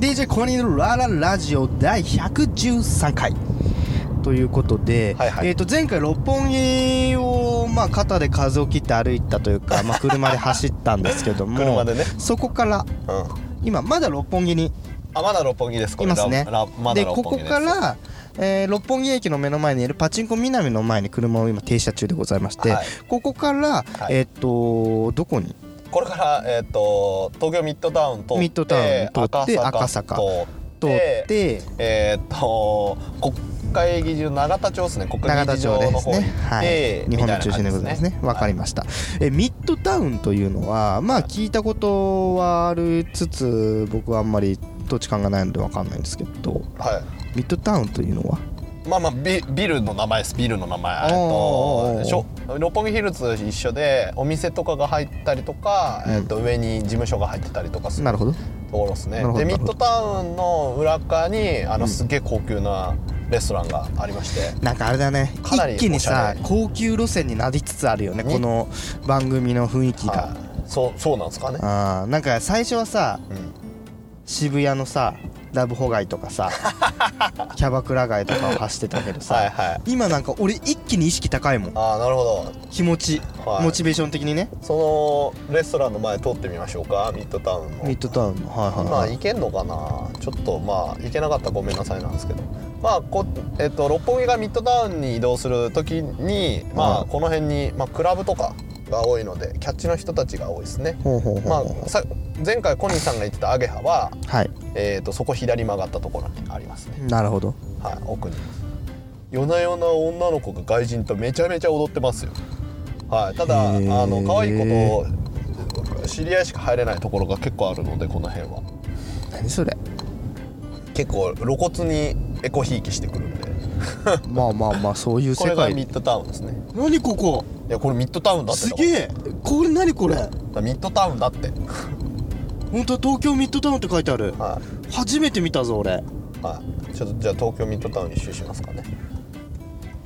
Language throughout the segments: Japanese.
DJ コニーのラララジオ第113回。ということで、はいはい。えー、と前回六本木を、まあ、肩で風を切って歩いたというか、まあ、車で走ったんですけども車でね。そこからうん。今まだ六本木にあまだ六本木です。これいますね。まだでここから、えー六本木駅の目の前にいるパチンコ南の前に車を今停車中でございまして、はい。ここから、い。えっ、とどこに？これからえっ、と東京ミッドタウン通ってミッドタウン通って赤坂通っ通ってえっ、と国会議事堂永田町ですね。国会議事永田町堂の方にですね。はい。て、日本の中心でございますね。わかりました、えミッドタウンというのはまあ聞いたことはありつつ僕はあんまり土地勘がないのでわかんないんですけどはい、はいミッドタウンというのは？まあまあビビルの名前です。ビルの名前。としょ六本木ヒルズ一緒でお店とかが入ったりとか、うん。えっと上に事務所が入ってたりとかするなるほど。ところですね。でミッドタウンの裏側にあうん。のすげえ高級なレストランがありまして、なんかあれだね。かなり一気にさ高級路線になりつつあるよねにこの番組の雰囲気が、はい。そうそうなんですかね、あー。なんか最初はさうん渋谷のさラブホ街とかさ キャバクラ街とかを走ってたけどさ、はいはい。今なんか俺一気に意識高いもん。ああなるほど。気持ち、はい。モチベーション的にね。そのレストランの前通ってみましょうかミッドタウンの。ミッドタウンのはいはいまあはい行けんのかな。ちょっとまあ行けなかったらごめんなさいなんですけど。まあこ、えっと、六本木がミッドタウンに移動する時にまはい。あこの辺に、まあ、クラブとかが多いのでキャッチの人たちが多いですね。ほうほうほうまあさ前回コニーさんが言ってたアゲハは、はい。えー、とそこ左曲がったところにありますね。なるほど。はい奥に。夜な夜な女の子が外人とめちゃめちゃ踊ってますよ。はいただあの可愛い子と知り合いしか入れないところが結構あるのでこの辺は。何それ。結構露骨にエコひいきしてくるんで。まあまあまあそういうこ世界。れがミッドタウンですね。何ここいやこれミッドタウンだって。すげえ。これ何これ？ミッドタウンだって。本当東京ミッドタウンって書いてある。は初めて見たぞ俺。い、はい、ちょっとじゃあ東京ミッドタウン一周しますかね。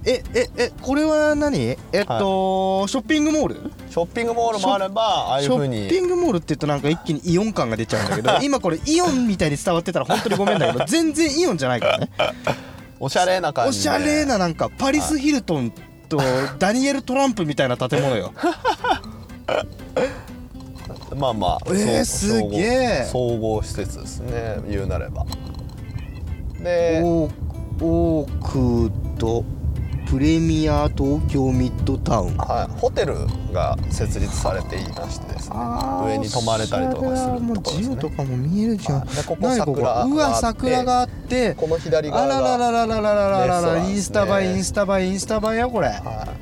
えええこれは何？えっと、ショッピングモール？ショッピングモールもあればああいうショふうに。ッピングモールって言うとなんか一気にイオン感が出ちゃうんだけど 今これイオンみたいに伝わってたら本当にごめんだけど全然イオンじゃないからね。おしゃれな感おじで。しゃれななんかパリス・ヒルトンとダニエル・トランプみたいな建物よ。まあまあえーすげえ。総合施設ですね言うなれば。でオーオークドプレミア東京ミッドタウン。はい、ホテルが設立されていましてですね。上に泊まれたりとかするところですね。とかも見えるじゃん。はい。でここ桜うわ桜があって。この左あ側らららがらららららららンですねインスタ映えインスタ映えインスタ映えよこれは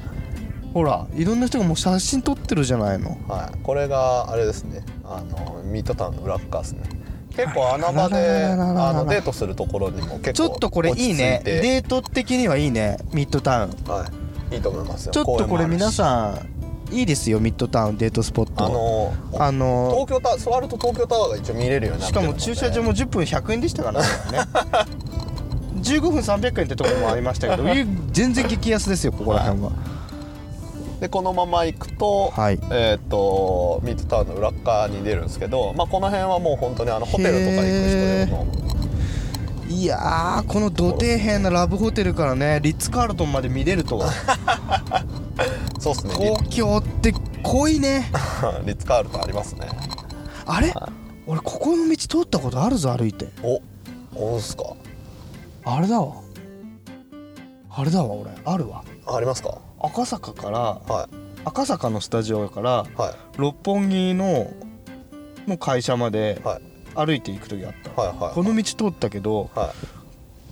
ほらいろんな人がもう写真撮ってるじゃないのい、はい、これがあれですねあのミッドタウンの裏側ですね結構穴場であのデートするところにも結構ちょっとこれいいね。デート的にはいいねミッドタウン。はい、いいと思いますよ。ちょっとこれ皆んさんいいですよミッドタウンデートスポット。あのあの東京タワー座ると東京タワーが一応見れるようになっしてかるので。も駐車場も10分100円でしたからね。15分300円ってところもありましたけどい全然激安ですよここら辺はでこのまま行くと,、はい。えー、とミッドタウンの裏っ側に出るんですけど、まあ、この辺はもう本当にあのホテルとか行く人用のいやーこの土底辺なラブホテルからねリッツ・カールトンまで見れるとは。そうですね。リ東京って濃いね。リッツカールトンありますね。あれ？俺ここの道通ったことあるぞ歩いて。おおですか？あれだわ。あれだわ俺。あるわ。ありますか？赤坂からは赤坂のスタジオからいはい。六本木のの会社まではい。歩いていく時あった、はいはいこの道通ったけどはい。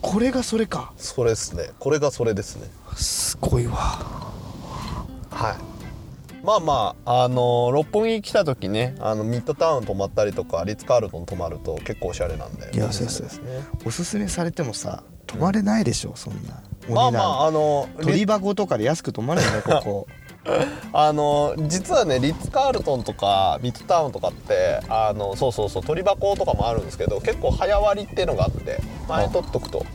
これがそれか。それですね。これがそれですね。すごいわ。はい。まあまああの六本木来た時ねあのミッドタウン泊まったりとかリッツ・カールトン泊まると結構おしゃれなんで。いやそうですねおすすめされてもさ泊まれないでしょそんなまあまあああの鳥箱とかで安く泊まれるね ここ。あの実はねリッツ・カールトンとかミッドタウンとかってあのそうそうそう鳥箱とかもあるんですけど結構早割りっていうのがあって前取っとくと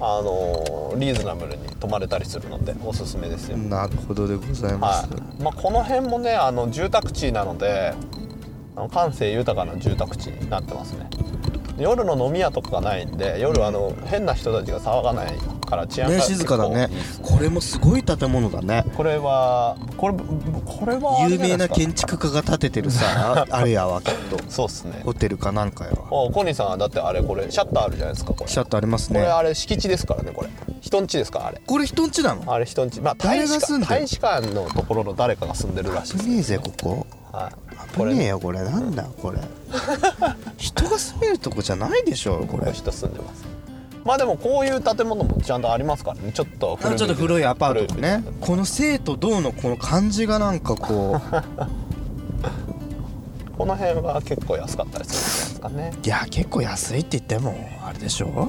あのリーズナブルに泊まれたりするのでおすすめですよ、なるほどでございます、はい。まあ、この辺もねあの住宅地なのであの感性豊かな住宅地になってますね。夜の飲み屋とかがないんで夜あの変な人たちが騒がないから治安がね静かだね。これもすごい建物だね。これはこれこれは有名な建築家が建ててるさ あれやわきっと。そうっすね。ホテルかなんかやわ。おコニーさんはだってあれこれシャッターあるじゃないですかこれ。シャッターありますね。これあれ敷地ですからねこれ。人んちですかあれ。これ人んちなの？あれ人んち。まあ大使館大使館のところの誰かが住んでるらしい危ねえぜここ。はい。危ねえよこれ。なんだこれ。人が住めるとこじゃないでしょこれ。これ人住んでますまあでもこういう建物もちゃんとありますからね。ちょっとあちょっと古いアパートね。古い。この生と銅のこの感じがなんかこ この辺は結構安かったりするんですかね。ういや結構安いって言ってもあれでしょ。まあ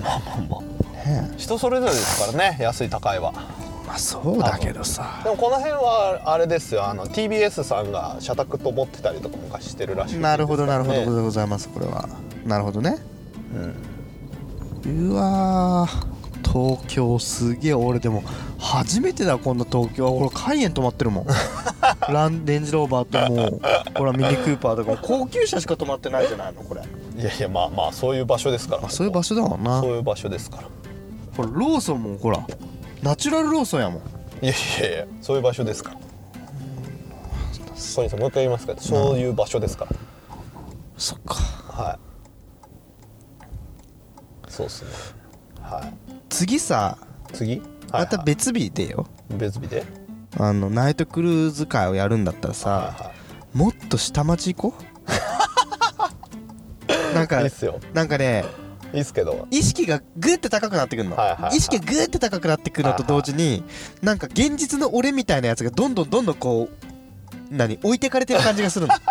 まあまあ。ね。人それぞれですからね安い高いは。えまあそうだけどさ。でもこの辺はあれですよ。あの TBS さんが社宅と持ってたりとか昔してるらしいですなるほどなるほど。ねでございますこれは。なるほどね。うんうわー東京すげえ。俺でも初めてだこんな東京。これカイエン止まってるもん。ランレンジローバーともうほらミニクーパーとかも高級車しか止まってないじゃないのこれ。いやいやまあまあそういう場所ですから。あそういう場所だもんな。そういう場所ですから。これローソンもほらナチュラルローソンやもん。いやいやいやそういう場所ですから。小西さんもう一回言いますかそういう場所ですから。そっか。はいそうっすね。はい。次さ次？また別日でよ。別日で？あのナイトクルーズ会をやるんだったらさはいはもっと下町行こう？なんいかいいっすよ。なんかねいいっすけど。意識がグッて高くなってくるの、はいはいはい。意識がグッて高くなってくるのと同時に、なんか現実の俺みたいなやつがどんどんどんどんこう何？置いてかれてる感じがするの。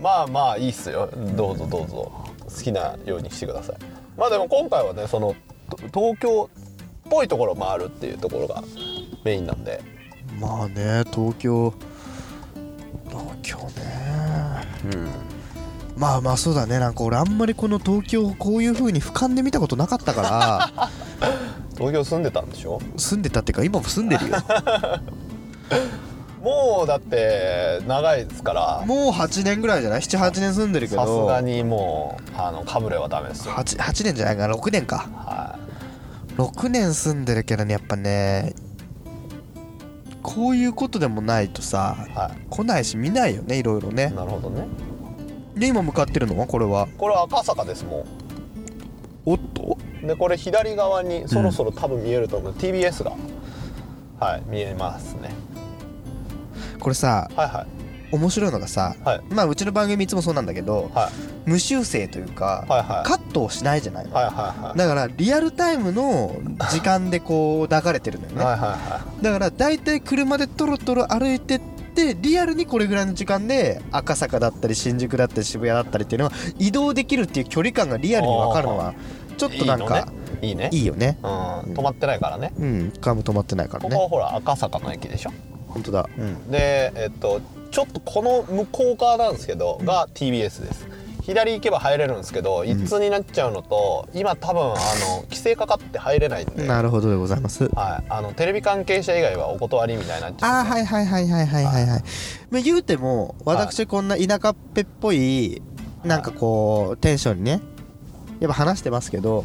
まあまあいいっすよ。どうぞどうぞ好きなようにしてください。まあでも今回はねそのと東京っぽいところもあるっていうところがメインなんで。まあね東京東京ね。うん。まあまあそうだね。なんか俺あんまりこの東京をこういう風に俯瞰で見たことなかったから。東京住んでたんでしょ？住んでたっていうか今も住んでるよ もうだって長いですから。もう8年ぐらいじゃない？78年住んでるけど。さすがにもうあのかぶれはダメですよ。8, 8年じゃないかな？6年か。は6年住んでるけどねやっぱねこういうことでもないとさい。は来ないし見ないよねいろいろいね。なるほどね。で今向かってるのは？これは？これは赤坂ですもおっと？んでこれ左側にそろそろ多分見えると思う、TBS が。はい見えますねこれさはいはい。面白いのがさはい。まあうちの番組いつもそうなんだけどはい。無修正というかはいはい。カットをしないじゃないの。はいはいはい。だからリアルタイムの時間でこう流れてるのよね。はいだから大体車でトロトロ歩いてってリアルにこれぐらいの時間で赤坂だったり新宿だったり渋谷だったりっていうのは移動できるっていう距離感がリアルに分かるのはちょっとなんかいいね。いいよね。うん。止まってないからね。うん。カム止まってないからね。ここはほら赤坂の駅でしょ、本当だ。でえっとちょっとこの向こう側なんですけどが TBS です。左行けば入れるんですけど一通になっちゃうのと、今多分あの規制かかって入れないんで、なるほどでございます。はい、あのテレビ関係者以外はお断りみたいになっちゃうああはいはいはいはいはいはい。はい。まあ言うても私こんな田舎っぺっぽいなんかこうテンションにねやっぱ話してますけど。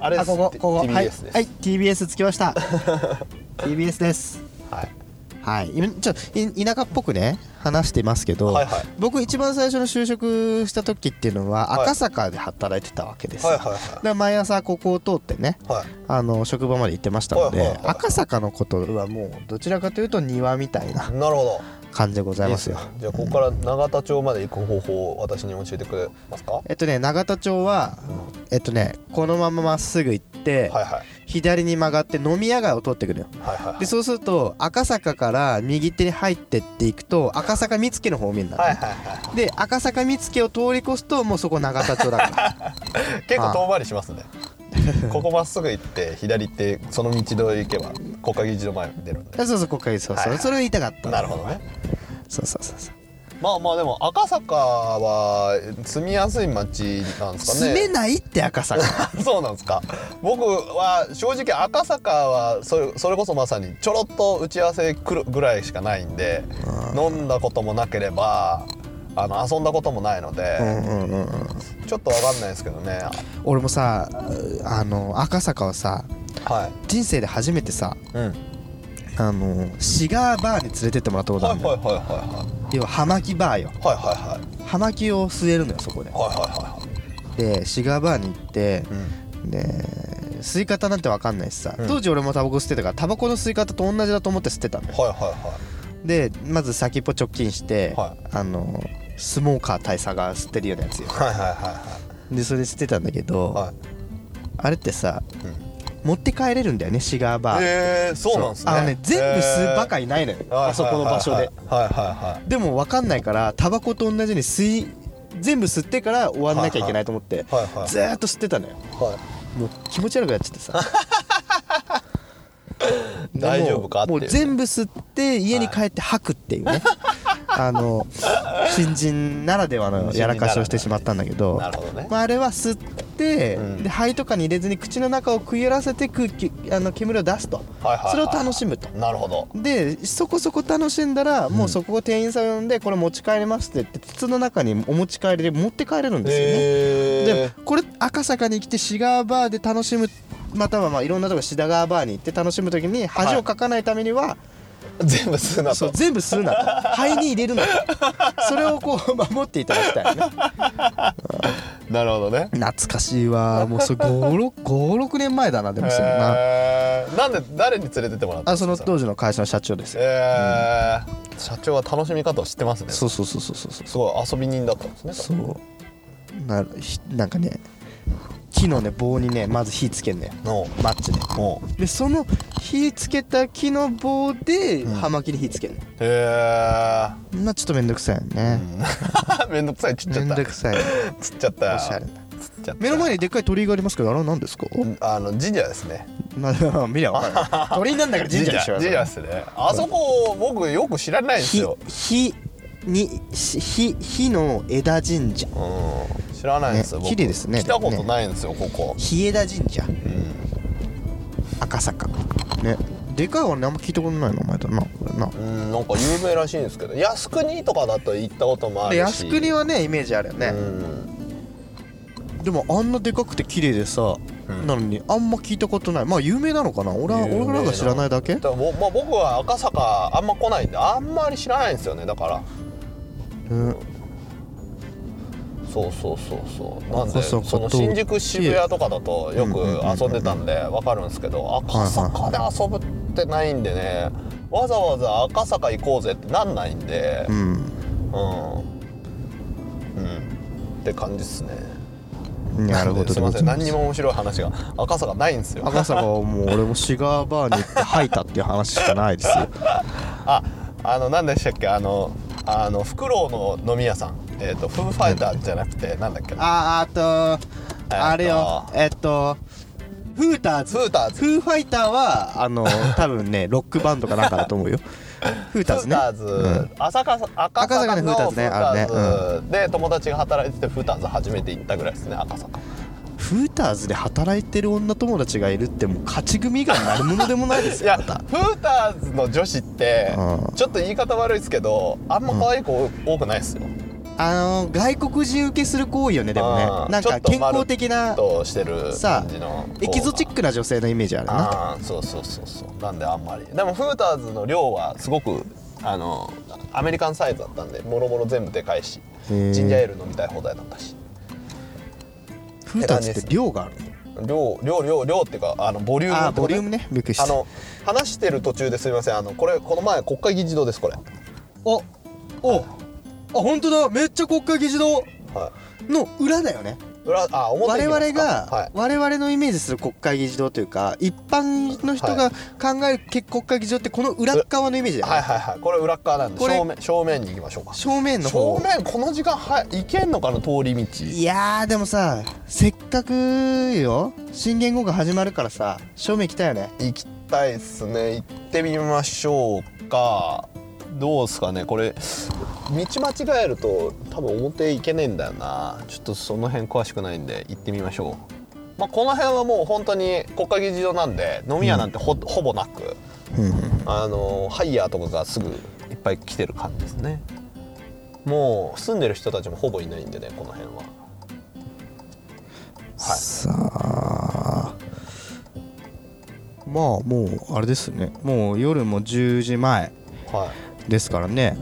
あれです。あここここ。TBS はいです、はい TBS つきました。TBS ですはい。ちょっとい田舎っぽくね話してますけど、はいはい。僕一番最初の就職した時っていうのははい。赤坂で働いてたわけです。よ、はいはい。で毎朝ここを通ってねはい。あの職場まで行ってましたので、はいはいはい。赤坂のことはもうどちらかというと庭みたいななるほど。感じでございますよ。じゃあここから永田町まで行く方法を私に教えてくれますか？えっとね永田町はえっとねこのまままっすぐ行って、はいはい左に曲がって飲み屋街を通ってくるよ。はいはいでそうすると赤坂から右手に入ってっていくと赤坂見附の方面なんだ、はいはいはで赤坂見附を通り越すともうそこ永田町だから。い 結構遠回りしますね。ここまっすぐ行って左行ってその道通り行けば国会議事堂前に出るんでそうそうここからそうそう、はいはい。それを言いたかったなるほどね。そうそうそうそうまあまあでも赤坂は住みやすい街なんですかね。住めないって赤坂。そうなんですか。僕は正直赤坂はそれそれこそまさにちょろっと打ち合わせ来るぐらいしかないんで飲んだこともなければあの遊んだこともないので、ちょっとわかんないですけどね。俺もさあの赤坂はさはい、人生で初めてさうん、あのシガーバーに連れてってもらったことあるんだよ、はいはいはいは要は葉巻バーよ。いはいはいはい。はい葉巻を吸えるのよそこで。はいはいはいでシガーバーに行ってうん。で吸い方なんて分かんないしさ、うん。当時俺もタバコ吸ってたからタバコの吸い方と同じだと思って吸ってたんだよ。はいはいはでまず先っぽ直近して、はあのスモーカー大佐が吸ってるようなやつよ。いはいはいはい。はでそれ吸ってたんだけど、いはい。あれってさうん持って帰れるんだよねシガーバー、えー、そうなんですね。あのね全部吸うバカカいないのよ、あそこの場所で。はいはいはでも分かんないからタバコと同じに吸い全部吸ってから終わんなきゃいけないと思って、いはいはい。ずーっと吸ってたのよ。はい。もう気持ち悪くなっちゃってさ。大丈夫かもう全部吸って家に帰って吐くっていうね、あの新人ならではのやらかしをしてしまったんだけどねまあ、あれは吸って、うん。で肺とかに入れずに口の中をくゆらせて空気あの煙を出すと。はいはいはい。それを楽しむと。なるほど。でそこそこ楽しんだら、もうそこを店員さん呼んでこれ持ち帰れますって言って筒の中にお持ち帰りで持って帰れるんですよね、えでこれ赤坂に来てシガーバーで楽しむまたはまあいろんなとこシダガーバーに行って楽しむ時に恥をかかないためには、全部吸うなと。そう全部するなと。肺に入れるなと。それをこう 守っていただきたいよね。なるほどね。懐かしいわ。もうそれ56年前だなでもそれな。えー、なんで誰に連れてってもらったんあですか？その当時の会社の社長です。よえー。社長は楽しみ方を知ってますね。そうそうそうそうそうそう。すごい遊び人だったんですね。そう。なひなんかね木のね棒にねまず火つけんのよのマッチで。もでその火つけた木の棒でうん。葉巻に火つけるの、うへえまあちょっとめんどくさいよね、めんどくさいちっちめんゃった。どくさい。つっちゃった。よおしゃれな。目の前にでっかい鳥居がありますけどあれは何ですか？あの神社ですね。な見りゃ分かる。鳥居なんだから神社でしょ。神社ですね。あそこ僕よく知らないんです火よ火にし火火の枝神社。うん。知らないんですよ、僕。ね綺麗ですね来たことないんですよここ。日枝神社。うん。赤坂。ね。でかいはねあんま聞いたことない名前だな。これな。うんなんか有名らしいんですけど。靖国とかだと行ったこともあでるし。靖国はねイメージあるよね、うん。でもあんなでかくて綺麗でさ、うん。なのにあんま聞いたことない。まあ有名なのかな？俺は俺らが知らないだけ？だまあ、僕は赤坂あんま来ないんであんまり知らないんですよねだからうん。そうそうそうそう。なんでその新宿渋谷とかだとよく遊んでたんでわかるんですけど赤坂で遊ぶってないんでねわざわざ赤坂行こうぜってなんないんでうん。うん。うん。って感じですね。なるほど。すいません。何にもも面白い話が赤坂ないんですよ。赤坂はもう俺もシガーバーに行って吐いたっていう話しかないですよ。ああの何でしたっけ？あのあのフクロウの飲み屋さん。えっ、とフーファイターじゃなくてなんだっけな。ああとあれよ。えっとフーターズ。フーターズ。フーファイターはあの 多分ねロックバンドかなんかだと思うよ。フーターズね。フーターズ、うん。赤坂のにフーターズねあるね。ーズで友達が働いててフーターズ初めて行ったぐらいですね赤坂フーターズで働いてる女友達がいるってもう勝ち組以外になるものでもないですいやよまた。フーターズの女子ってうん。ちょっと言い方悪いですけどあんま可愛い子多くないですよ、あの外国人受けする行為よねでもね。なんか健康的なとしてるさ感じのエキゾチックな女性のイメージあるな。ああそうそうそうそう。なんであんまり。でもフーターズの量はすごくあのアメリカンサイズだったんでもろもろ全部でかいしジンジャーエール飲みたい放題だったしフーターズって量がある量量量量っていうかあのボリュームボリュームねびっくりしたあの話してる途中ですみません。あのこれこの前国会議事堂ですこれ。おおあ本当だ。めっちゃ国会議事堂はの裏だよねあ表我々が、はい。我々のイメージする国会議事堂というか一般の人が考えるけ国会議事堂ってこの裏っ側のイメージだよね、はいはいはい。これ裏っ側なんで正面正面に行きましょうか。正面の正方面この時間は行けんのかな通り道。いやーでもさせっかくよ。新元号が始まるからさ正面来たよね。行きたいっすね。行ってみましょうかどうですかね。これ道間違えると多分表行けねえんだよな。ちょっとその辺詳しくないんで行ってみましょう、まあ、この辺はもう本当に国会議事堂なんで飲み屋なんてほ,、ほぼなくうんあのハイヤーとかがすぐいっぱい来てる感じですね。もう住んでる人たちもほぼいないんでねこの辺は。はい。さあ。まあもうあれですね。もう夜も10時前。はいですからね。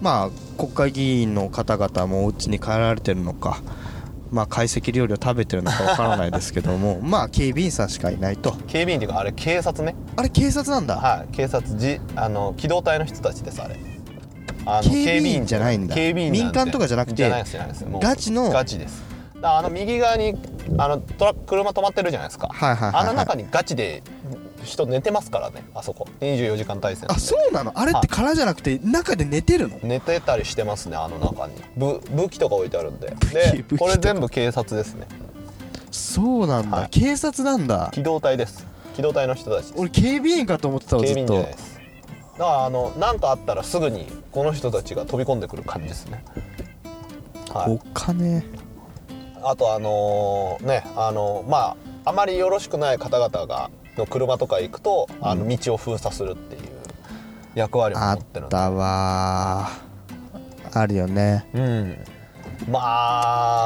まあ国会議員の方々もお家に帰られてるのかまあ懐石料理を食べてるのかわからないですけども まあ警備員さんしかいないと。警備員っていうかあれ警察ね。あれ警察なんだ。はい警察じあの機動隊の人たちですあれ。あの警備員じゃないんだ。警備員民間とかじゃなくてガチの。ガチです。あの右側にあのトラック車止まってるじゃないですか、はいはいはいはい。あの中にガチで人寝てますからねあそこ。24時間体制なんあでそうなの？あれって空じゃなくて中で寝てるの？寝てたりしてますねあの中に。武武器とか置いてあるんで。でこれ全部警察ですね。そうなんだ、はい。警察なんだ。機動隊です。機動隊の人たちです。俺警備員かと思ってたわ警ずっと。だからあの何かあったらすぐにこの人たちが飛び込んでくる感じですね。はい。お金あとあのーねあのまああまりよろしくない方々がの車とか行くとあの道を封鎖するっていう役割を持あってるんでわー。あるよね。うん。ま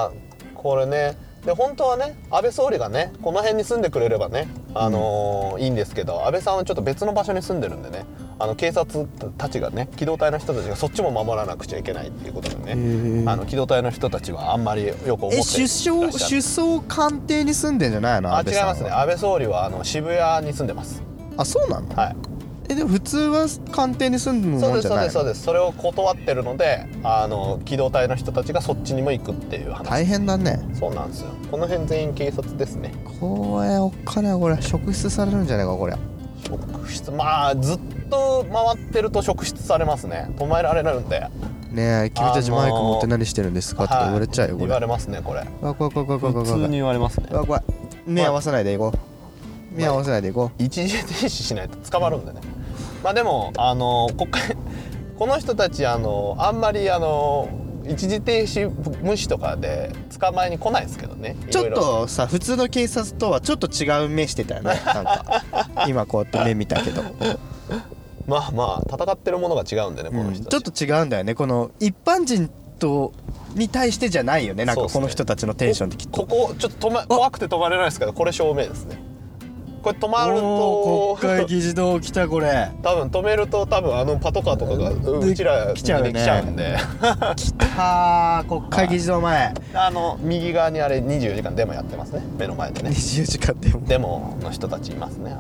あこれね。で本当はね安倍総理がねこの辺に住んでくれればね、あのーいいんですけど安倍さんはちょっと別の場所に住んでるんでねあの警察たちがね機動隊の人たちがそっちも守らなくちゃいけないっていうことでへねー。あの機動隊の人たちはあんまりよく思って。らっしゃる首相首相官邸に住んでんじゃないの？あ違いますね。安倍総理はあの渋谷に住んでます。あそうなの？はい。えでも普通は官邸に住むそうですそうもんじゃないの？ですそうです。それを断ってるのであの機動隊の人たちがそっちにも行くっていう話。大変だね。そうなんですよ。この辺全員警察ですね。これお金はこれ職質されるんじゃないかこれ職質。まあずっと回ってると職質されますね。止められるんで。ねえ君たちマイク持って何してるんですか？とかはい言われちゃうよこれ。言われますねこれ。あ怖い怖い怖い怖い怖い怖い。言われますね。うわ怖い目合わせないでいこう。目合わせないでいこ一時停止しないと捕まるんでね。まあでもあの国会 この人たちあのあんまりあの一時停止無視とかで捕まえに来ないですけどね。うちょっいろ。いろとさ普通の警察とはちょっと違う目してたよね。なんか。今こうやって目見たけど、まあまあ戦ってるものが違うんでねこうん。の人たち、ちょっと違うんだよね。この一般人とに対してじゃないよね。なんかこの人たちのテンションってきっと。ここちょっと止ま怖くて止まれないですけどこれ正面ですね。これ止まると国会議事堂来たこれ。多分止めると多分あのパトカーとかがうちら来ちゃうね。に来ちゃうんで。はあ国会議事堂前。あの右側にあれ24時間デモやってますね。目の前でね。24時間でもデモの人たちいますね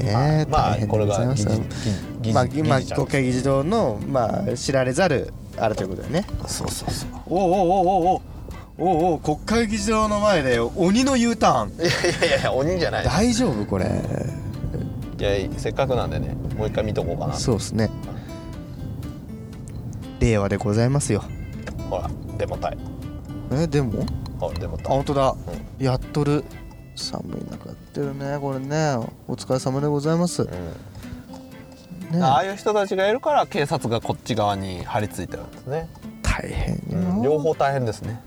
ね、まあ、これが議事まあ、今国会議事堂の、まあ、知られざるあるということだよね。そうそうそう。おおおおおおお国会議事堂の前で鬼の U ターン。いやいやいや鬼じゃない。大丈夫これ。いやせっかくなんでねもう一回見とこうかな。そうですね。令和でございますよ。ほらデモ隊。えでもあでもあ本当だ、うん、やっとる。寒い中やってるねこれね。お疲れ様でございます。ねうん。ああいう人たちがいるから警察がこっち側に張り付いてるんですね、大変うんよ両方大変ですね。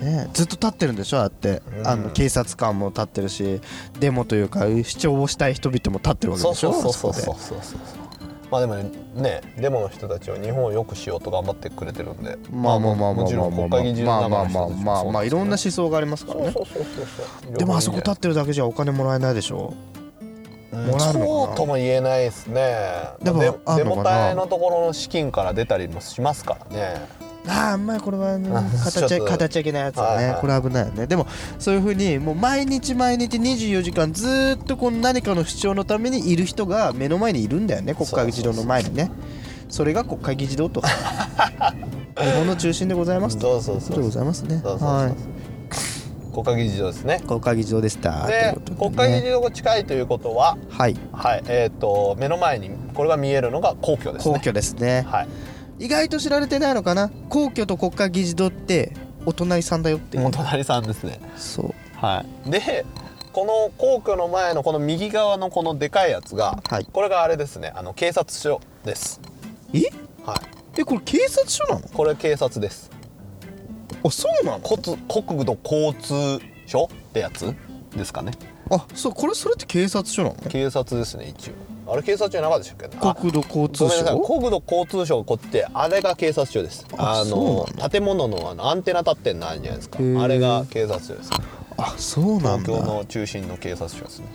ねずっと立ってるんでしょああやって。うん。あの警察官も立ってるしデモというか主張をしたい人々も立ってるわけそうでしょそうそうそうあこそうそう。そうまあでもねねデモの人たちは日本を良くしようと頑張ってくれてるんで。でまあまあまあまあもちろん国会議事まあまあ堂の中の人たちもまあまあまあいろんな思想がありますからねでもあそこ立ってるだけじゃお金もらえないでしょうんもらえるのかなそうとも言えないですねでもデモ隊のところの資金から出たりもしますからねああまりこれはねあ形形いけないやつだね、はいはい。これ危ないよね。でもそういうふうにもう毎日毎日24時間ずーっとこの何かの主張のためにいる人が目の前にいるんだよね。国会議事堂の前にね。それが国会議事堂と。日本の中心でございますと。そうそうそう。ございますね。そうそうそう。はい国会議事堂ですね。国会議事堂でしたでね国会議事堂が近いということははい。はい。えっ、と目の前にこれが見えるのが皇居ですね。皇居ですね。はい意外と知られてないのかな？皇居と国会議事堂ってお隣さんだよっていう。もう隣さんですね。そう。はい。でこの皇居の前のこの右側のこのでかいやつが、はい。これがあれですね。あの警察署です。え？はい。えこれ警察署なの？これ警察です。あそうなの？国国土交通省ってやつですかね。あそうこれそれって警察署なの？警察ですね一応あれ警察署じゃなかったでしたっけ？あ国土交ご通省国土交通省こってあれが警察署です。あの建物のあのアンテナ立ってんのあるじゃないですか。あれが警察署です。あそうなんだ。東京の中心の警察署ですね。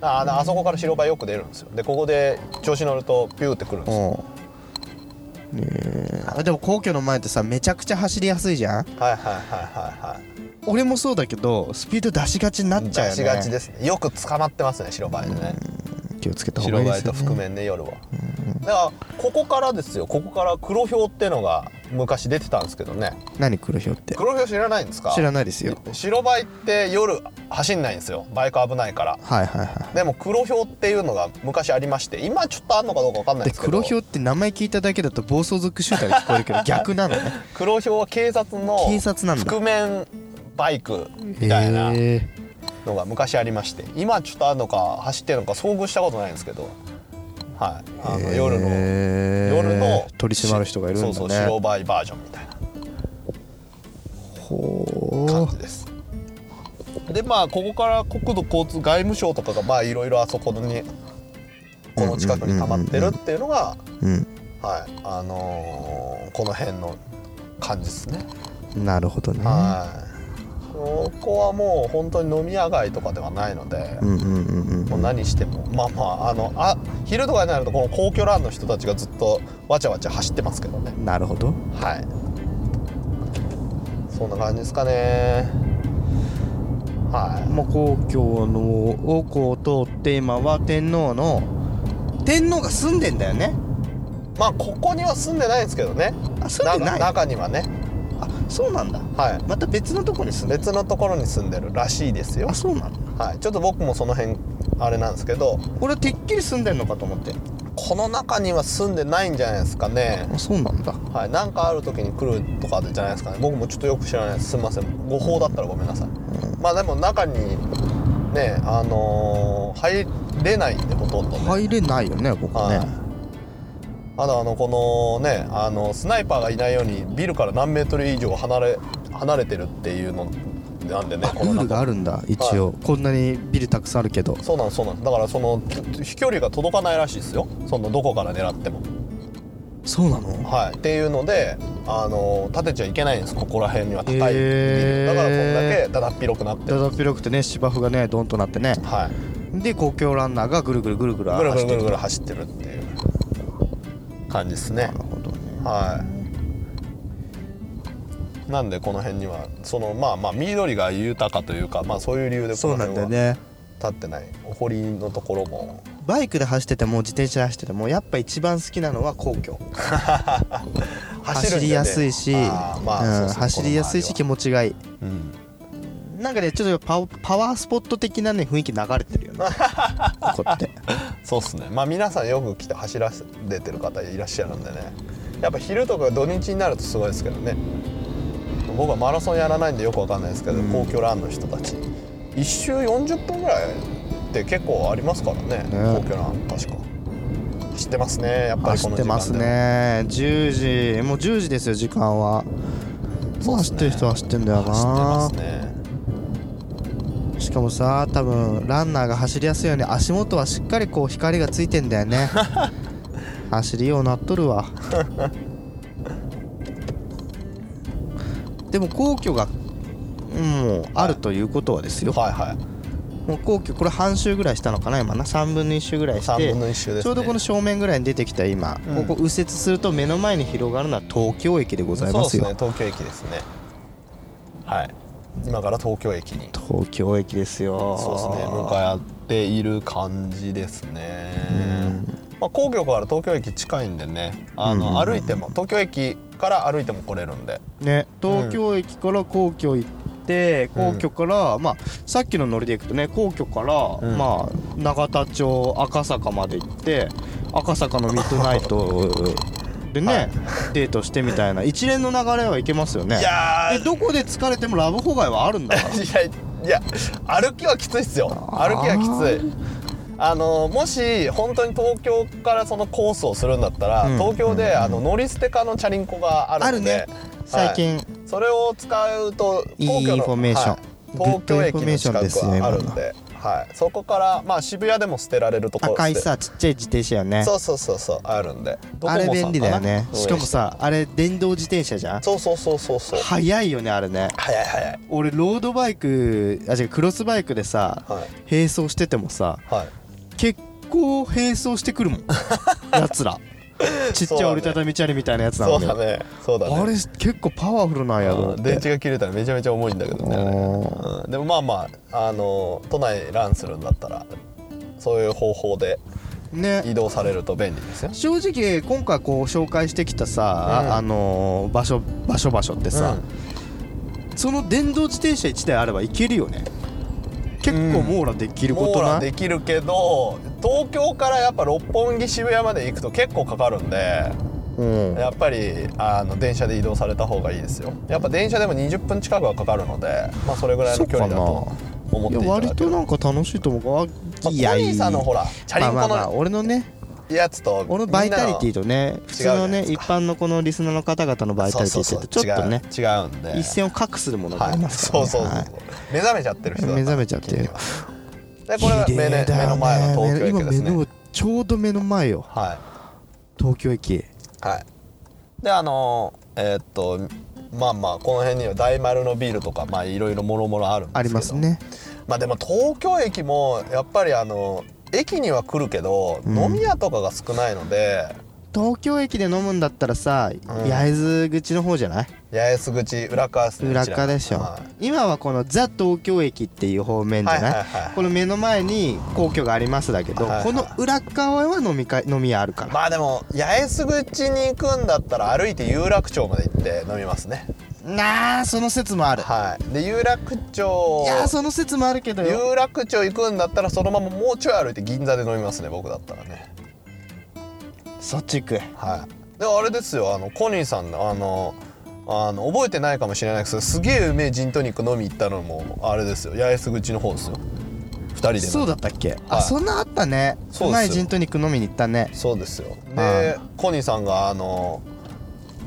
あああそこから白バイよく出るんですよ。でここで調子乗るとピューってくるんですよ。あでも皇居の前ってさめちゃくちゃ走りやすいじゃん？はいはいはいはいはい。俺もそうだけどスピード出しがちになっちゃうよね。出しがちですね。よく捕まってますね白バイでね気をつけた方がい白いですよ、ね、バイと覆面で夜は。だからここからですよ。ここから黒ひょうってのが昔出てたんですけどね。何黒ひょうって？黒ひょう知らないんですか？知らないですよ。白バイって夜走んないんですよ。バイク危ないから。はいはいはでも黒ひょうっていうのが昔ありまして今ちょっとあんのかどうかわかんないいでですけど。黒ひょうって名前聞いただけだと暴走族シューターが聞こえるけど 逆なのね。黒ひょうは警察の警察なんだ。覆面バイクみたいな。へのが昔ありまして今ちょっとあんのか走ってるのか遭遇したことないんですけどはい。あのえ夜の夜の取り締まる人がいるんだね。そうそう白バイバージョンみたいな。ほ感じです。でまあここから国土交通外務省とかがまあいろいろあそこにこの近くに溜まってるっていうのがはい。あのーこの辺の感じですね。なるほどね。はいここはもう本当に飲み屋街とかではないので、うんうんうんうんもう何しても。まあまああのあ昼とかになるとこの皇居ランの人たちがずっとわちゃわちゃ走ってますけどね。なるほど。はい。そんな感じですかね。はい。まあ、皇居のをこう通って今は天皇の天皇が住んでんだよね。まあここには住んでないんですけどね。あ住んでない。な中にはね。あそうなんだ。はい。また別のとこに住んでる。別のところに住んでるらしいですよ。あそうなんだ。はい。ちょっと僕もその辺あれなんですけど。俺てっきり住んでんのかと思って。この中には住んでないんじゃないですかね。あそうなんだ。はい、なんかある時に来るとかじゃないですかね。僕もちょっとよく知らないです。すみません。誤報だったらごめんなさい、まあでも中にねあのー入れないんでほとんどね、入れないよねここね、はいあとあのこのねあのスナイパーがいないようにビルから何メートル以上離れ離れてるっていうのなんでねルールがあるんだ一応、はい、こんなにビルたくさんあるけど。そうなんそうなんだからその飛距離が届かないらしいですよ。そのどこから狙っても。そうなの、はい、っていうのであの立てちゃいけないんです。ここら辺には高いビル、えー、だからこんだけだだっ広くなってだだっ広くてね芝生がねドンとなってね。はい。で公共ランナーがぐるぐるぐるぐるぐるぐるぐるぐる走ってるっていう。感じですね。なるほどねはい。なんでこの辺にはそのまあまあ緑が豊かというかまあそういう理由でこそうの辺はなんだよね。立ってない。お堀のところも。バイクで走ってても自転車で走っててもやっぱ一番好きなのは皇居。走りやすいし、まあそううん走りやすいし気持ちがいい。うんなんかねちょっとパワパワースポット的なね雰囲気流れてるよね。ここって。そうっすね。まあ皆さんよく来て走らせてる方いらっしゃるんでね。やっぱ昼とか土日になるとすごいですけどね。僕はマラソンやらないんでよくわかんないですけど、うん。皇居ランの人たち。1周40分ぐらいって結構ありますからね。皇居ラン確か。走ってますね。やっぱり走この時間でも。ってますね。10時。もう10時ですよ時間は。もう走ってる人は走ってんだよ走ってまなすね。しかもさ多分ランナーが走りやすいように足元はしっかりこう光がついてんだよね。走りようなっとるわ。でも皇居がもうあるということはですよ、はいはい。もう皇居これ半周ぐらいしたのかな今な？3分の1周ぐらいし3て分の1周ですね。ちょうどこの正面ぐらいに出てきた今、うん。ここ右折すると目の前に広がるのは東京駅でございますよ。そうですね東京駅ですね。はい今から東京駅に。東京駅ですよ。そうですね。向かっている感じですね。うん。まあ、皇居から東京駅近いんでねあの、歩いても東京駅から歩いても来れるんで。ね東京駅から皇居行って、皇居から、まあさっきの乗りで行くとね皇居から、うん。まあ永田町赤坂まで行って赤坂のミッドナイトでね、はい。デートしてみたいな一連の流れはいけますよね。いやでどこで疲れてもラブホ街はあるんだ？か らいやいや歩きはきついっすよ。歩きはきつい。あのもし本当に東京からそのコースをするんだったら、うん。東京で、うん。あの乗り捨て可のチャリンコがあるのでね最近、はい。それを使うといい東京のインフォメーションはい東京駅の近くはあるんで、はい、そこからまあ渋谷でも捨てられるところ赤いさちっちゃい自転車よね。そうそうそうそうあるんで。あれ便利だよね。しかもさあれ電動自転車じゃん？そうそうそうそうそう。速いよねあれね。早い早い。俺ロードバイクあ違うクロスバイクでさはい。並走しててもさはい。結構並走してくるもん。やつら ちっちゃい折りたたみチャリみたいなやつなのに。そうだね。そうだね。あれ結構パワフルなんやと思って。うん電池が切れたらめちゃめちゃ重いんだけどね。でもまあまああの都内ランするんだったらそういう方法でね。移動されると便利ですよ。正直今回こう紹介してきたさ、うん。あのー場所場所場所ってさ、その電動自転車1台あれば行けるよね。結構網羅できるこ網羅とない、できるけど東京からやっぱ六本木渋谷まで行くと結構かかるんでうん。やっぱりあの電車で移動された方がいいですよ。やっぱ電車でも20分近くはかかるのでまあそれぐらいの距離だと思っていただける割となんか楽しいと思う。あまあ、いやコニーさんのほらチャリンコまあまあまあの俺のねやつと俺のバイタリティととね普通のね一般のこのリスナーの方々のバイタリティってちょっとね違うんで。一線を画するものがあはいりますからね、そうそうそう、はい。目覚めちゃってる人だ目覚めちゃって。るよでこれが目,、ね、目の前の東京駅ですね。今目のちょうど目の前よ。は東京駅。いはい。であのーえーっとまあまあこの辺には大丸のビールとかまあいろいろもろもろあるんですけど。ありますね。まあでも東京駅もやっぱりあの駅には来るけど、うん。飲み屋とかが少ないので東京駅で飲むんだったらさ、ん。八重洲口の方じゃない？八重洲口裏側ですね裏側でしょ、はい。今はこのザ東京駅っていう方面じゃない,、はいはいはいこの目の前に皇居がありますだけど、はいはいこの裏側は飲み会飲み屋あるから、まあでも八重洲口に行くんだったら歩いて有楽町まで行って飲みますね。なあその説もある、はい。で有楽町。いやーその説もあるけどよ。有楽町行くんだったらそのままもうちょい歩いて銀座で飲みますね僕だったらねそっち行く。はい。であれですよあのコニーさんのあのあの覚えてないかもしれないですけどすげえうめえジントニック飲み行ったのもあれですよ。八重洲口の方ですよ。二人でそうだったっけ、はい。あそんなあったね。そうですよ。前ジントニック飲みに行ったね。そうですよ。はでコニーさんがあの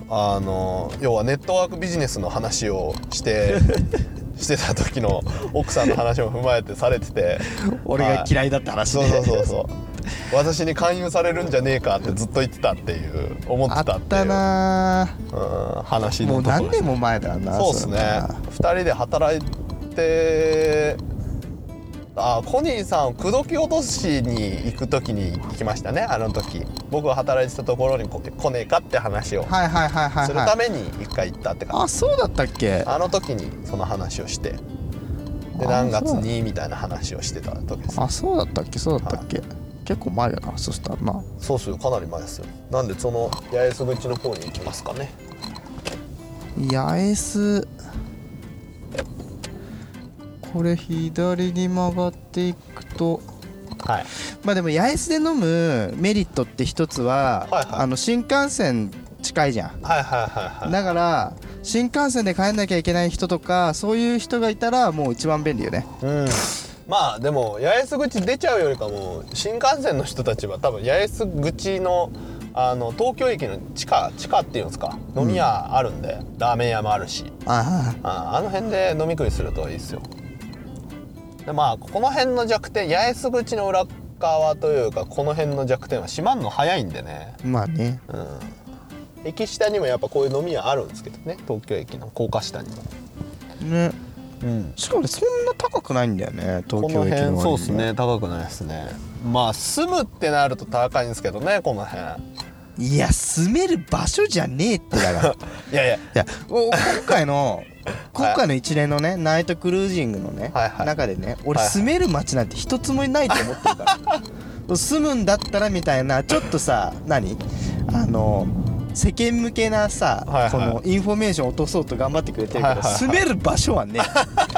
あの要はネットワークビジネスの話をして してた時の奥さんの話も踏まえてされてて俺が嫌いだって話ね。そうそうそうそう私に勧誘されるんじゃねえかってずっと言ってたっていう思ってあたっていうったな。うん話ーもうのところ何年も前だよなそうですね。2人で働いてあコニーさん口説き落としに行く時に行きましたねあの時。僕が働いてたところにこ来ねえかって話をはいはいはいはいするはいために一回行ったって感あそうだったっけ？じあの時にその話をして。であ何月にみたいな話をしてた時です。あそうだったっけ？そうだったっけ、結構前やなそしたらな。そうっすよかなり前ですよ。なんでその八重洲口の方に行きますかね。八重洲。これ左に曲がっていくと。はい。まあでも八重洲で飲むメリットって一つは、はいはい。あの新幹線近いじゃん。はいはいはいはい。だから新幹線で帰んなきゃいけない人とかそういう人がいたらもう一番便利よね。うんまあでも八重洲口出ちゃうよりかも新幹線の人たちは多分八重洲口のあの東京駅の地下地下っていうんですか？飲み屋あるんで、ラーメン屋もあるし。あああの辺で飲み食いするといいですよ。でまあこの辺の弱点八重洲口の裏側というかこの辺の弱点は閉まんの早いんでね。あまあね。うん。駅下にもやっぱこういう飲み屋あるんですけどね東京駅の高架下にも。ねうん。しかもねそんな高くないんだよね東京駅の割に辺そうですね高くないですね。まあ住むってなると高いんですけどねこの辺。いや住める場所じゃねえってだから。いいや。いややお今回の今回の一連のねナイトクルージングのね、はいはい。中でね俺はいはい。住める街なんて一つもないと思ってるから。住むんだったらみたいなちょっとさ何？あの世間向けなさ、はいはい。このインフォメーション落とそうと頑張ってくれてるけど、はいはいはい。住める場所はね。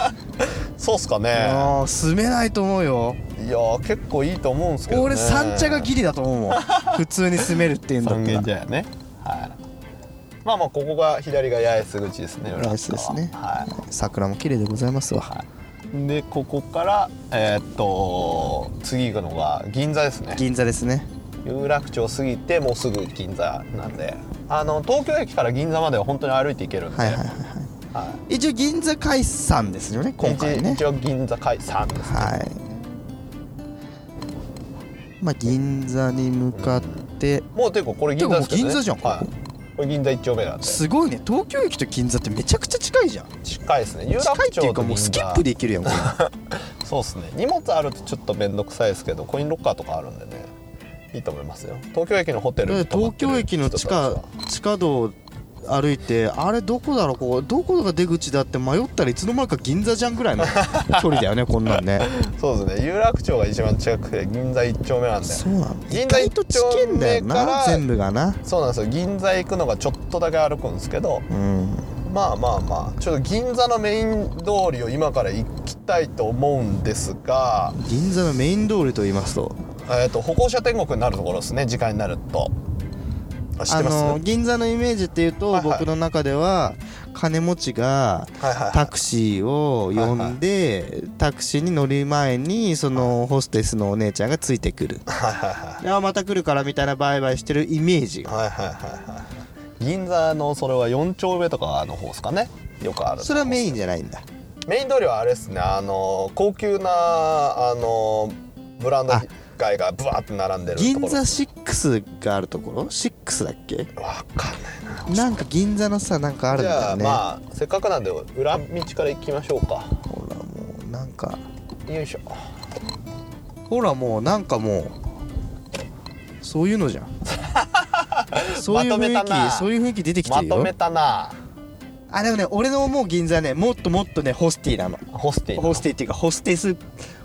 そうっすかね。住めないと思うよ。いやー結構いいと思うんですけどね。俺三茶がギリだと思うもん。普通に住めるっていうんだったら。茶屋ね。はい。まあまあここが左が八重洲口ですね八重洲ですね。はい。桜も綺麗でございますわ、でここからえーっと次行くのが銀座ですね。銀座ですね有楽町過ぎてもうすぐ銀座なんであの東京駅から銀座までは本当に歩いて行けるんで、はいはいはいはい。はい。一応銀座解散ですよね今回ね。一応銀座解散ですね、はい。まあ銀座に向かって。もうていうかこれ銀座ですけど、ね、銀座じゃんはい、これ銀座一丁目なんで。すごいね。東京駅と銀座ってめちゃくちゃ近いじゃん。近いですね。有近い楽っていうかもうスキップで行けるやん そうですね。荷物あるとちょっと面倒くさいですけどコインロッカーとかあるんでねいいと思いますよ。東京駅のホテルに泊まってる東京駅の地人たちは下地下道歩いてあれどこだろう？ここどこが出口だって迷ったらいつの間にか銀座じゃんぐらいの 距離だよねこんなんね。そうですね。有楽町が一番近くて銀座一丁目なんで。そうなんだ。銀座だよ一丁目からな全部がな。そうなんですよ。銀座行くのがちょっとだけ歩くんですけどうん。まあまあまあちょっと銀座のメイン通りを今から行きたいと思うんですが銀座のメイン通りと言いますと？えー、と歩行者天国になるところですね時間になると。あ知っあてます？の銀座のイメージっていうと、はいはい。僕の中では金持ちがはいはいはい。タクシーを呼んで、タクシーに乗る前にそのホステスのお姉ちゃんがついてくる。はいはいはい。また来るからみたいなバイバイしてるイメージ。がはいはいはいはい。銀座のそれは4丁目とかの方ですかね？よくあるそれはメインじゃないんだ。メイン通りはあれですね。あの高級なあのブランドあ街がブワーって並んでる銀座6があるところ？6だっけ？わかんないな。なんか銀座のさなんかあるんじゃあだよね、まあせっかくなんで裏道から行きましょうか。ほらもうなんか。よいしょ。ほらもうなんかもうそういうのじゃん。そういう雰囲気そういう雰囲気出てきてるよ。まとめたなあでもね俺の思う銀座ねもっともっとねホスティなの。ホスティホスティっていうかホステス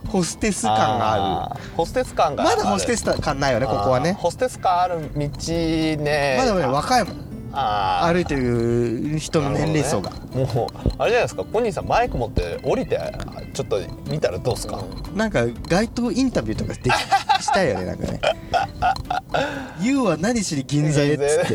ホステス感がある。ホステス感る。がまだホステスス感ないよねここはね。ホステス感ある道ね。まだね若いもん。あー。歩いてる人の年齢層が、ね。もうあれじゃないですか？コニーさんマイク持って降りてちょっと見たらどうですか、なんか街頭インタビューとかできしたいよねなんかね「YOU は何しに銀座へ」っつって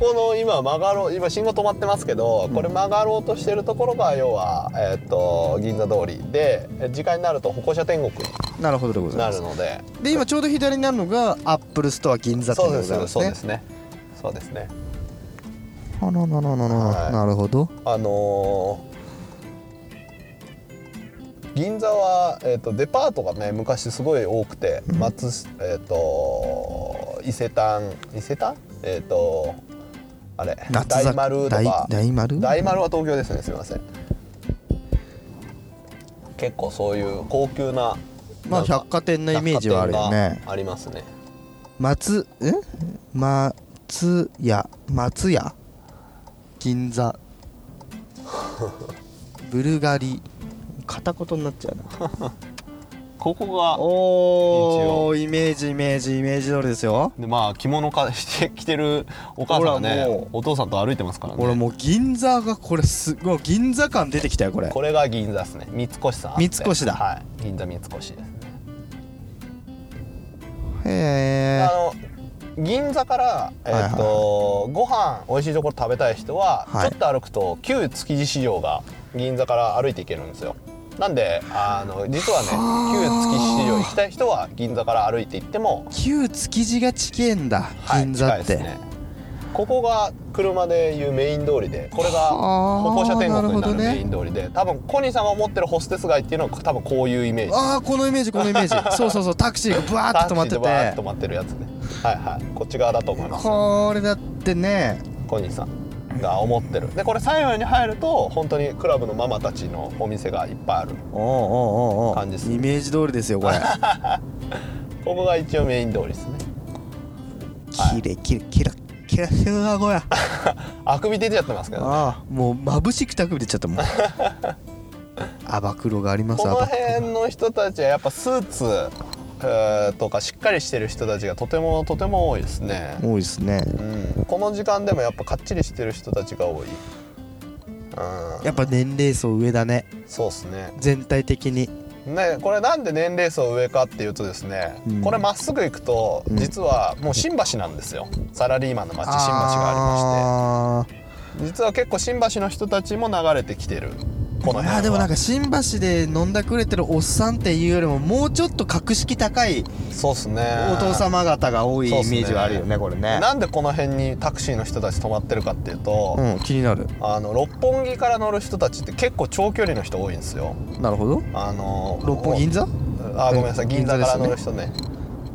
ここの今曲がろう今信号止まってますけど、これ曲がろうとしてるところが要は、えー、と銀座通りで時間になると歩行者天国になるほどでございなます。るので。で今ちょうど左になるのがアップルストア銀座店そうですでございますね。そうですね。そうですね。あらららららはいなるほどあのー銀座は、えー、とデパートがね昔すごい多くて、松えっ、と伊勢丹伊勢丹えっ、とあれ。夏大丸とか。大丸？大丸は東京ですね。すみません。結構そういう高級なまあ百貨店のイメージはあるよね。ありますね。松え？松屋？松屋？銀座？ブルガリ？片言になっちゃうなここがおおイメージイメージイメージ通りですよ。でまあ着物かして着てるお母さんねお父さんと歩いてますからね。これもう銀座がこれすごい銀座感出てきたよこれ。これが銀座ですね。三越さん三越だ。はい。銀座三越ですね。へえあの銀座から、えーっとご飯美味しいところ食べたい人は、はい。ちょっと歩くと旧築地市場が銀座から歩いて行けるんですよなんであの実はね旧築地市場行きたい人は銀座から歩いて行っても、旧築地が近えんだはい銀座って、ね。ここが車でいうメイン通りでこれがはあ歩行者天国になるメイン通りで多分コニーさんが思ってるホステス街っていうのは多分こういうイメージ。ああこのイメージこのイメージ。そうそうそうタクシーがブワーッと止まってタクシーでバーッてと止まってるやつね。はいはい。こっち側だと思いますこれだってね。コニーさんが思ってる。でこれ最後に入ると本当にクラブのママたちのお店がいっぱいある。感じですイメージ通りですよこれ。ここが一応メイン通りですね。キレキレキラキラしてるなこれあ あくび出てやってますけどね。あもう眩しくてあくび出ちゃったもん。アバクロがありますこの辺の人たちはやっぱスーツえーとかしっかりしてる人たちがとてもとても多いですね、多いですね。うん、この時間でもやっぱかっちりしてる人たちが多い、うん、やっぱ年齢層上だね。そうですね。全体的に。ねこれなんで年齢層上かっていうとですね、うん。これまっすぐ行くとうん。実はもう新橋なんですよ。サラリーマンの街新橋がありまして。あ実は結構新橋の人たちも流れてきてるこの辺は。まあでもなんか新橋で飲んだくれてるおっさんっていうよりももうちょっと格式高いそうっすね。お父様方が多いイメージはあるよねこれね。なんでこの辺にタクシーの人たち泊まってるかっていうと、うん気になる。あの六本木から乗る人たちって結構長距離の人多いんですよ。なるほど。あの六本銀座？あごめんなさい。銀座から乗る人ね。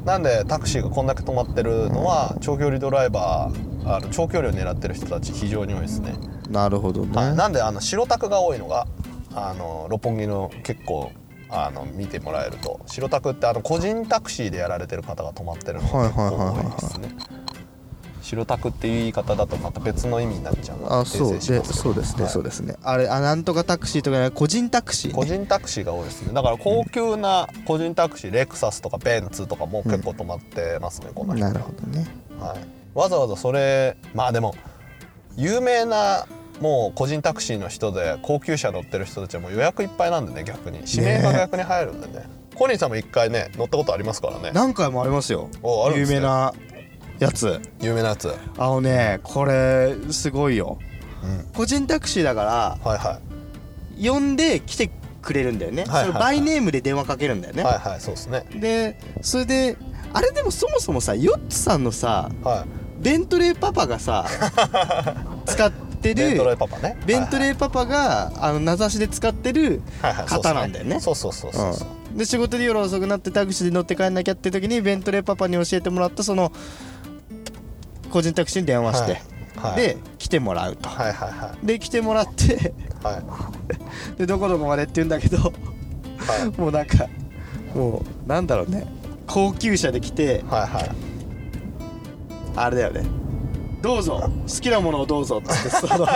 なんでタクシーがこんだけ止まってるのは長距離ドライバーあの長距離を狙ってる人たち非常に多いですね、なるほどね。はい。なんであの白タクが多いのがあの六本木の結構あの見てもらえると。白タクってあの個人タクシーでやられてる方が泊まってるのが結構多いですね。白タクっていう言い方だとまた別の意味になっちゃうのであそう。でそうですね、はい。そうですね。あれあなんとかタクシーとかね個人タクシー、ね、個人タクシーが多いですね。だから高級な個人タクシーレクサスとかベンツとかも結構止まってますね、この辺なるほどね。はい、わざわざそれまあでも有名なもう個人タクシーの人で高級車乗ってる人たちはもう予約いっぱいなんでね逆に。指名が逆に入るんでね。コニーさんも一回ね乗ったことありますからね。何回もありますよ。おあるんですね。有名なやつ。有名なやつ、うん、あのねこれすごいよ。個人タクシーだからはいは呼んで来てくれるんだよね、はいはいはい。それバイネームで電話かけるんだよね、いはいはいそうですね。でそれであれでもそもそもさヨッツさんのさはい。ベントレーパパがさ使っ てるベントレーパパね。ベントレーパパがあの名指しで使ってる方なんだよね。そうそうそうそうそう。うん。で仕事で夜遅くなってタクシーで乗って帰んなきゃって時にベントレーパパに教えてもらったその個人タクシーに電話して、はいで来てもらうと、はいはいはで来てもらっていはい。でどこどこまでって言うんだけどはい。もうなんかもうなんだろうね。高級車で来てはいはい。あれだよねどうぞ。好きなものをどうぞっつって その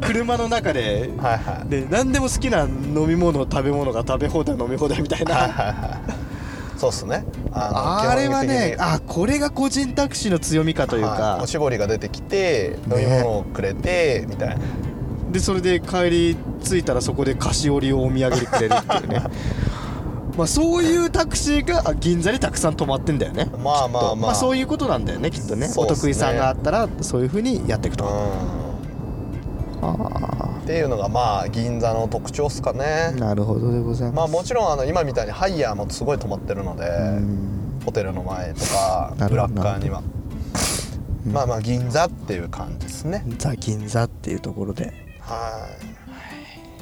車の中で。はいはい。で何でも好きな飲み物食べ物が食べ放題飲み放題みたいな。はいはいはい。そうっすね。あのあれは基本的に。ねあこれが個人タクシーの強みかというはい。かおしぼりが出てきて飲み物をくれて、みたいな。でそれで帰り着いたらそこで菓子折りをお土産でくれるっていうね まあそういうタクシーがあ銀座にたくさん止まってんだよね。まあまあまあ。まあそういうことなんだよねきっとね。ね。得意さんがあったらそういうふうにやっていくと、うあん。っていうのがまあ銀座の特徴っすかあね。なるほどでございます。まあもちろんあの今みたいにハイヤーもすごい止まってるのでうん。ホテルの前とかブラッカーには。うんまあまあ銀座っていう感じですね。ザ銀座っていうところで。は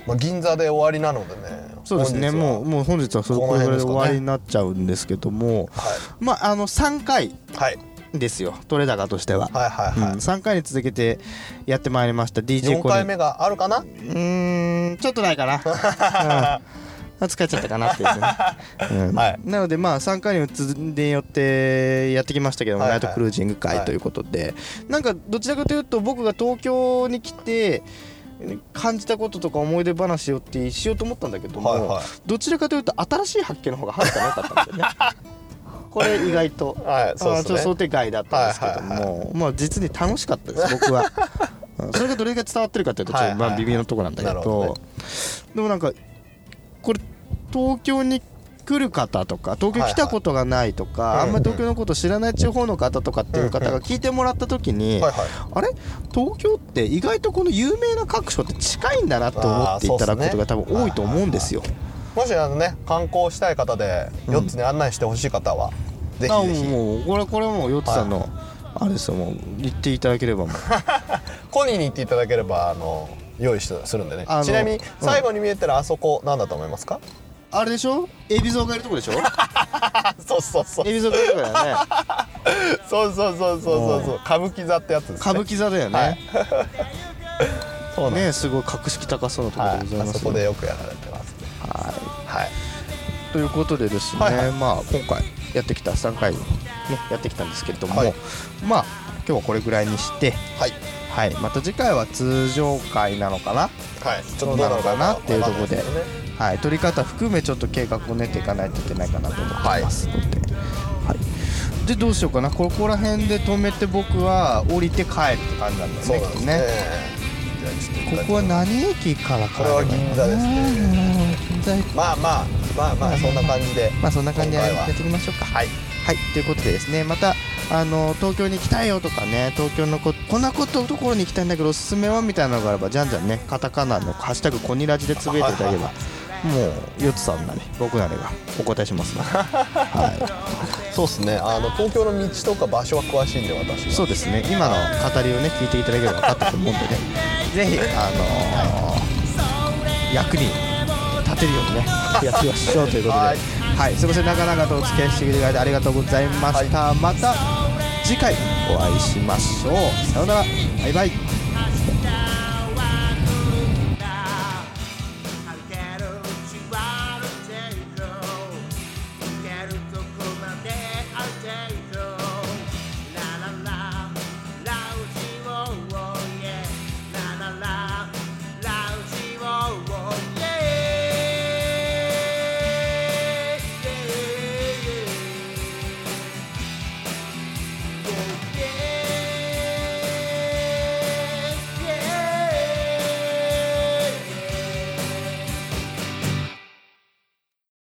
い、まあ、銀座で終わりなのでねそうですね。もうもう本日はそれこぐらいで終わりになっちゃうんですけどもはまああの3回いはい。ですよ。取れ高としては、はいはいはい、うん、3回に続けてやってまいりました。DJ 4コネ回目があるかな？うーんちょっとないかな、うん、疲れちゃったかなっていうね、うん。はい。なのでまあ3回に続んでよってやってきましたけども、はいはい。ナイトクルージング会ということで、なんかどちらかというと僕が東京に来て感じたこととか思い出話をってしようと思ったんだけども、はいはい。どちらかというと新しい発見の方がはるかに良かったんですよね。これ意外と。はいそ想定外だったんですけども、はいはいまあ実に楽しかったです僕は。うんそれがどれが伝わってるかというとちょっとはい。はいまあ微妙なところなんだけど,、なるほどね。でもなんかこれ東京に来る方とか東京来たことがないとか、はいはいあんまり東京のこと知らない地方の方とかっていう方が聞いてもらった時に、はいはい。あれ？東京って意外とこの有名な各所って近いんだなって思っていただくことが多分多いと思うんですよ。もしあのね観光したい方でうん。4つに案内してほしい方は、ぜあひぜひ。もうこれこれはもうヨッツさんの、あれですよもう言っていただければもう。コニーに行っていただければあの用意しするんでね。ちなみにうん。最後に見えてるあそこなんだと思いますか、あれでしょ？海老蔵がいるとこでしょ？そうそうそう。海老蔵がいるとこだよね。そうそうそうそうそうそう。歌舞伎座ってやつですね。歌舞伎座だよね、はい。そうねすごい格式高そうなところはいでございます。あそこでよくやられてます。ねはい。はい。ということでですね、はいはい。まあ今回やってきた3回ねやってきたんですけれども、はい。まあ今日はこれぐらいにしてはいはい。また次回は通常回なのかな？はい。ちょっとどうなのかなっていうところではい。取り方含めちょっと計画を練っていかないといけないかなと思ってます。ので、はい。でどうしようかな？ここら辺で止めて僕は降りて帰るって感じなんですね。ね。ここは何駅から帰これは銀座ですね。まあまあまあまあそんな感じで。まあそんな感じでやっていきましょうか。はい。はい。ということでですねまたあの東京に行きたいよとかね東京のここんなことところに行きたいんだけどおすすめはみたいなのがあればじゃんじゃんねカタカナの「ハッシュタグコニラジ」でつぶやいていただ。ければもうヨッツさんなり僕なりがお答えしますので、はい、そうですね。あの東京の道とか場所は詳しいんで私はそうですね。今の語りをね聞いていただければ分かったと思うんでね。ぜひあのー役に立てるようにねやってみましょうということではい。はい、すみません。長々とお付き合いしていただいてありがとうございました、また次回お会いしましょう。さようなら。バイバイ